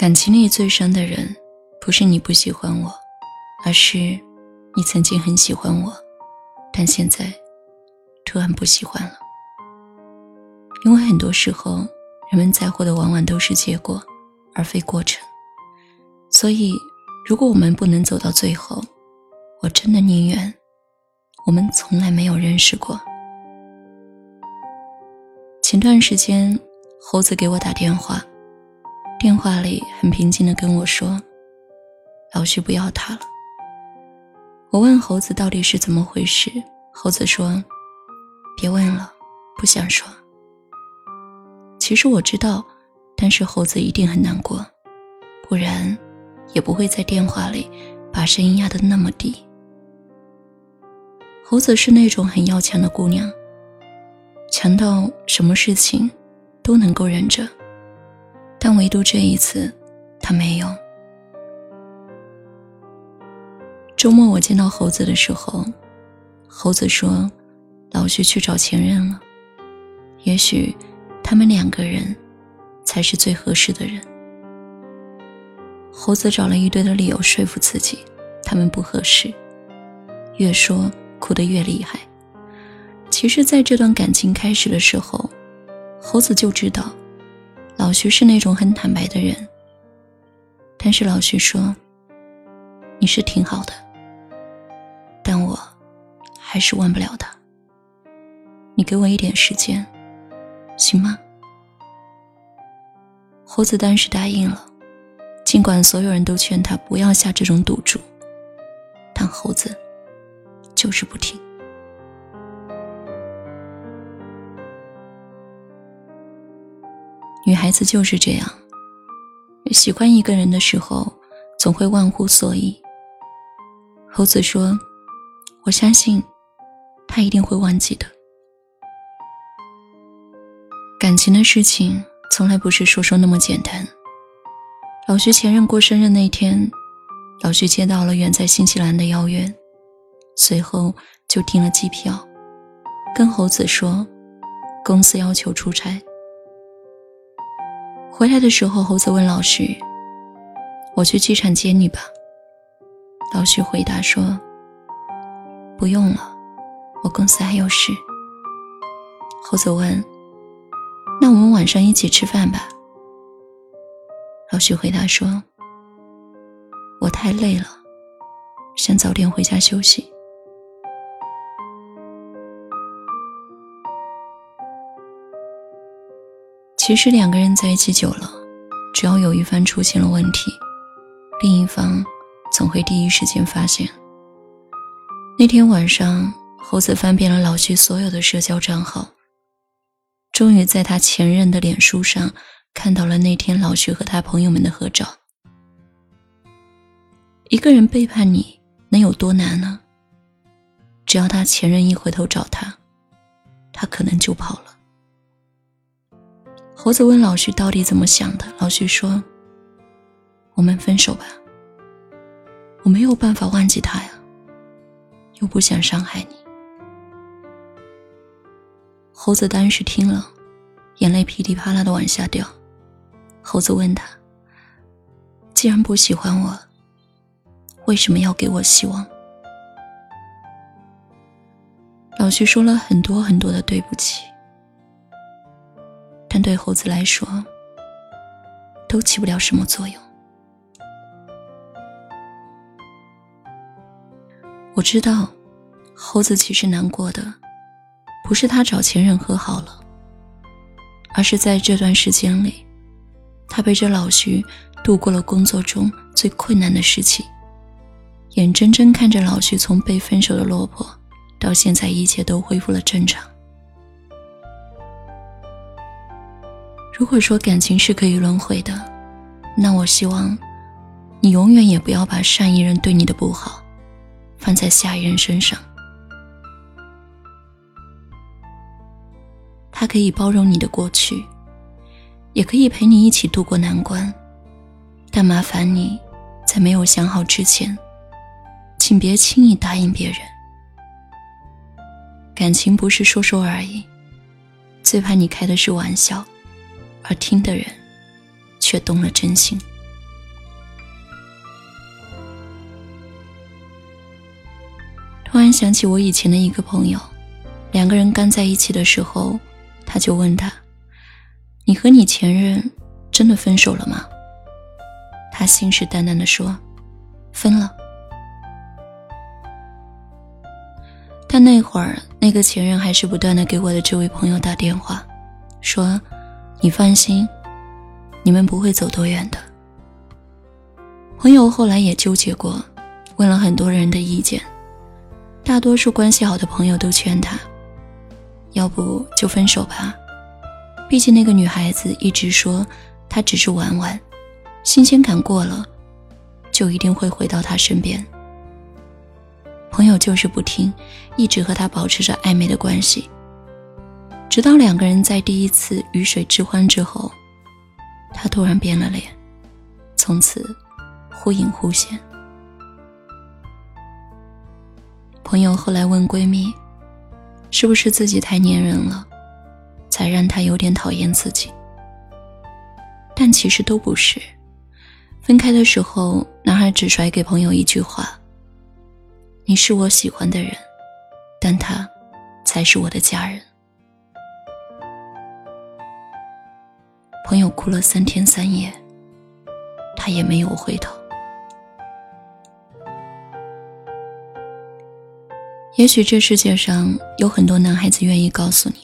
感情里最伤的人，不是你不喜欢我，而是你曾经很喜欢我，但现在突然不喜欢了。因为很多时候，人们在乎的往往都是结果，而非过程。所以，如果我们不能走到最后，我真的宁愿我们从来没有认识过。前段时间，猴子给我打电话。电话里很平静的跟我说：“老徐不要他了。”我问猴子到底是怎么回事，猴子说：“别问了，不想说。”其实我知道，但是猴子一定很难过，不然也不会在电话里把声音压得那么低。猴子是那种很要强的姑娘，强到什么事情都能够忍着。但唯独这一次，他没有。周末我见到猴子的时候，猴子说：“老徐去找前任了，也许他们两个人才是最合适的人。”猴子找了一堆的理由说服自己，他们不合适，越说哭得越厉害。其实，在这段感情开始的时候，猴子就知道。老徐是那种很坦白的人，但是老徐说：“你是挺好的，但我还是忘不了他。你给我一点时间，行吗？”猴子当时答应了，尽管所有人都劝他不要下这种赌注，但猴子就是不听。女孩子就是这样，喜欢一个人的时候，总会忘乎所以。猴子说：“我相信，他一定会忘记的。感情的事情从来不是说说那么简单。”老徐前任过生日那天，老徐接到了远在新西兰的邀约，随后就订了机票，跟猴子说，公司要求出差。回来的时候，猴子问老徐：“我去机场接你吧。”老徐回答说：“不用了，我公司还有事。”猴子问：“那我们晚上一起吃饭吧？”老徐回答说：“我太累了，想早点回家休息。”其实两个人在一起久了，只要有一方出现了问题，另一方总会第一时间发现。那天晚上，猴子翻遍了老徐所有的社交账号，终于在他前任的脸书上看到了那天老徐和他朋友们的合照。一个人背叛你能有多难呢？只要他前任一回头找他，他可能就跑了。猴子问老徐到底怎么想的，老徐说：“我们分手吧。我没有办法忘记他呀，又不想伤害你。”猴子当时听了，眼泪噼里啪啦的往下掉。猴子问他：“既然不喜欢我，为什么要给我希望？”老徐说了很多很多的对不起。但对猴子来说，都起不了什么作用。我知道，猴子其实难过的，不是他找前任和好了，而是在这段时间里，他陪着老徐度过了工作中最困难的时期，眼睁睁看着老徐从被分手的落魄，到现在一切都恢复了正常。如果说感情是可以轮回的，那我希望，你永远也不要把上一任对你的不好，放在下一任身上。他可以包容你的过去，也可以陪你一起度过难关，但麻烦你，在没有想好之前，请别轻易答应别人。感情不是说说而已，最怕你开的是玩笑。而听的人却动了真心。突然想起我以前的一个朋友两个人刚在一起的时候他就问他你和你前任真的分手了吗？他信誓旦旦的说分了。但那会儿那个前任还是不断的给我的这位朋友打电话说你放心，你们不会走多远的。”朋友后来也纠结过，问了很多人的意见，大多数关系好的朋友都劝他：“要不就分手吧，毕竟那个女孩子一直说她只是玩玩，新鲜感过了，就一定会回到他身边。”朋友就是不听，一直和他保持着暧昧的关系，直到两个人在第一次鱼水之欢之后，他突然变了脸，从此忽隐忽现。朋友后来问闺蜜：“是不是自己太粘人了，才让他有点讨厌自己？”但其实都不是。分开的时候，男孩只甩给朋友一句话。你是我喜欢的人，但他才是我的家人。朋友哭了三天三夜，他也没有回头。也许这世界上有很多男孩子愿意告诉你，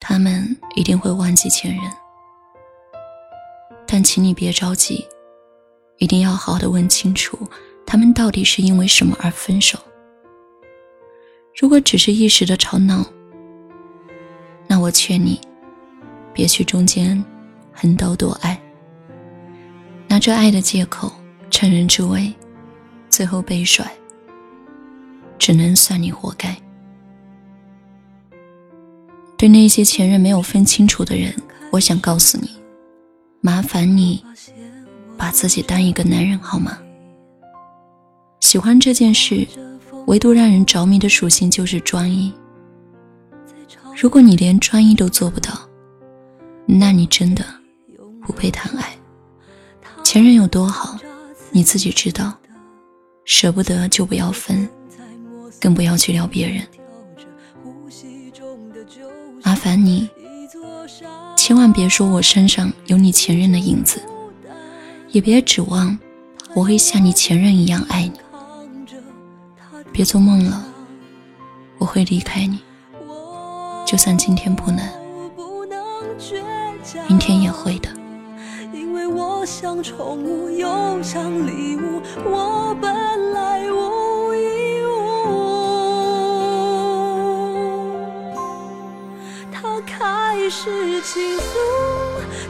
他们一定会忘记前任，但请你别着急，一定要好好的问清楚。他们到底是因为什么而分手？如果只是一时的吵闹，那我劝你，别去中间横刀夺爱，拿着爱的借口趁人之危，最后被甩，只能算你活该。对那些前任没有分清楚的人，我想告诉你，麻烦你把自己当一个男人好吗？喜欢这件事，唯独让人着迷的属性就是专一。如果你连专一都做不到，那你真的不配谈爱。前任有多好，你自己知道，舍不得就不要分，更不要去撩别人。麻烦你，千万别说我身上有你前任的影子，也别指望我会像你前任一样爱你。别做梦了，我会离开你。就算今天不能，明天也会的。因为我像宠物，又像礼物，我本来无一物。他开始倾诉，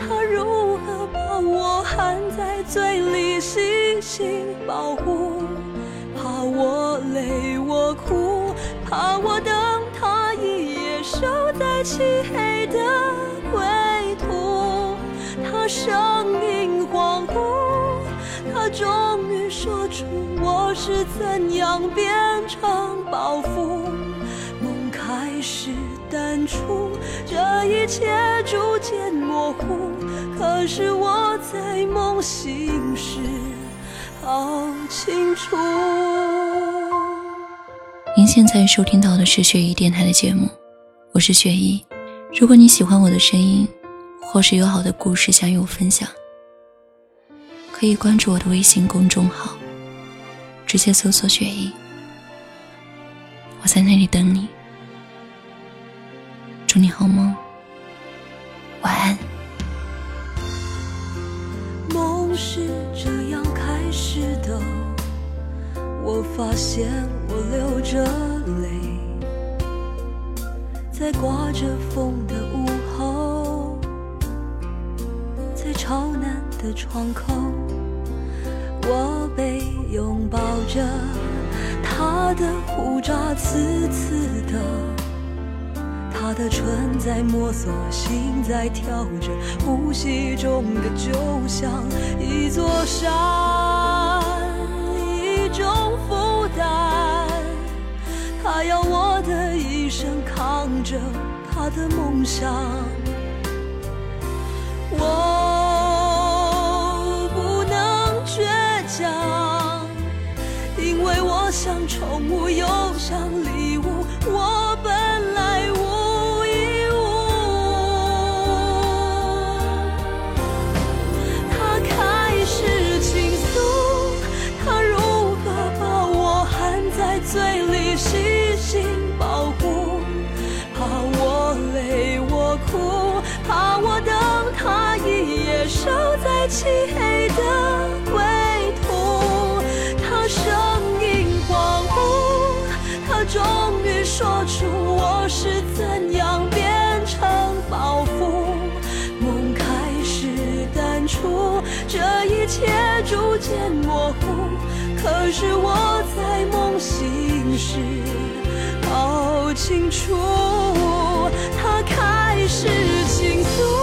他如何把我含在嘴里，细心保护。怕我累，我哭，怕我等他一夜守在漆黑的归途。声音恍惚，他终于说出我是怎样变成包袱。梦开始淡出，这一切逐渐模糊。可是我在梦醒时。好清楚。您现在收听到的是雪姨电台的节目，我是雪姨。如果你喜欢我的声音，或是有好的故事想与我分享，可以关注我的微信公众号，直接搜索“雪姨”，我在那里等你。祝你好梦，晚安。梦是这样。是的，我发现我流着泪，在刮着风的的窗口，我被拥抱着，他的胡渣刺刺的，他的唇在摸索，心在跳着，呼吸中的就像一座山。一种负担，他要我的一生扛着他的梦想，我像因为我像宠物又像礼物我本来无一物他开始倾诉他如何把我含在嘴里细心保护怕我累我哭怕我等他一夜守在漆黑的说出我是怎样变成包袱。梦开始淡出，这一切逐渐模糊。可是我在梦醒时，好清楚。他开始倾诉，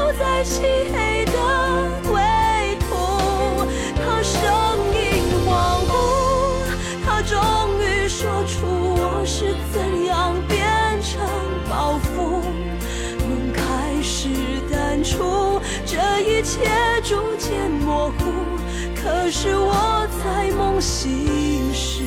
走在漆黑的归途。他声音恍惚，他终于说出我是怎样变成包袱。梦开始淡出，这一切逐渐模糊。可是我在梦醒时，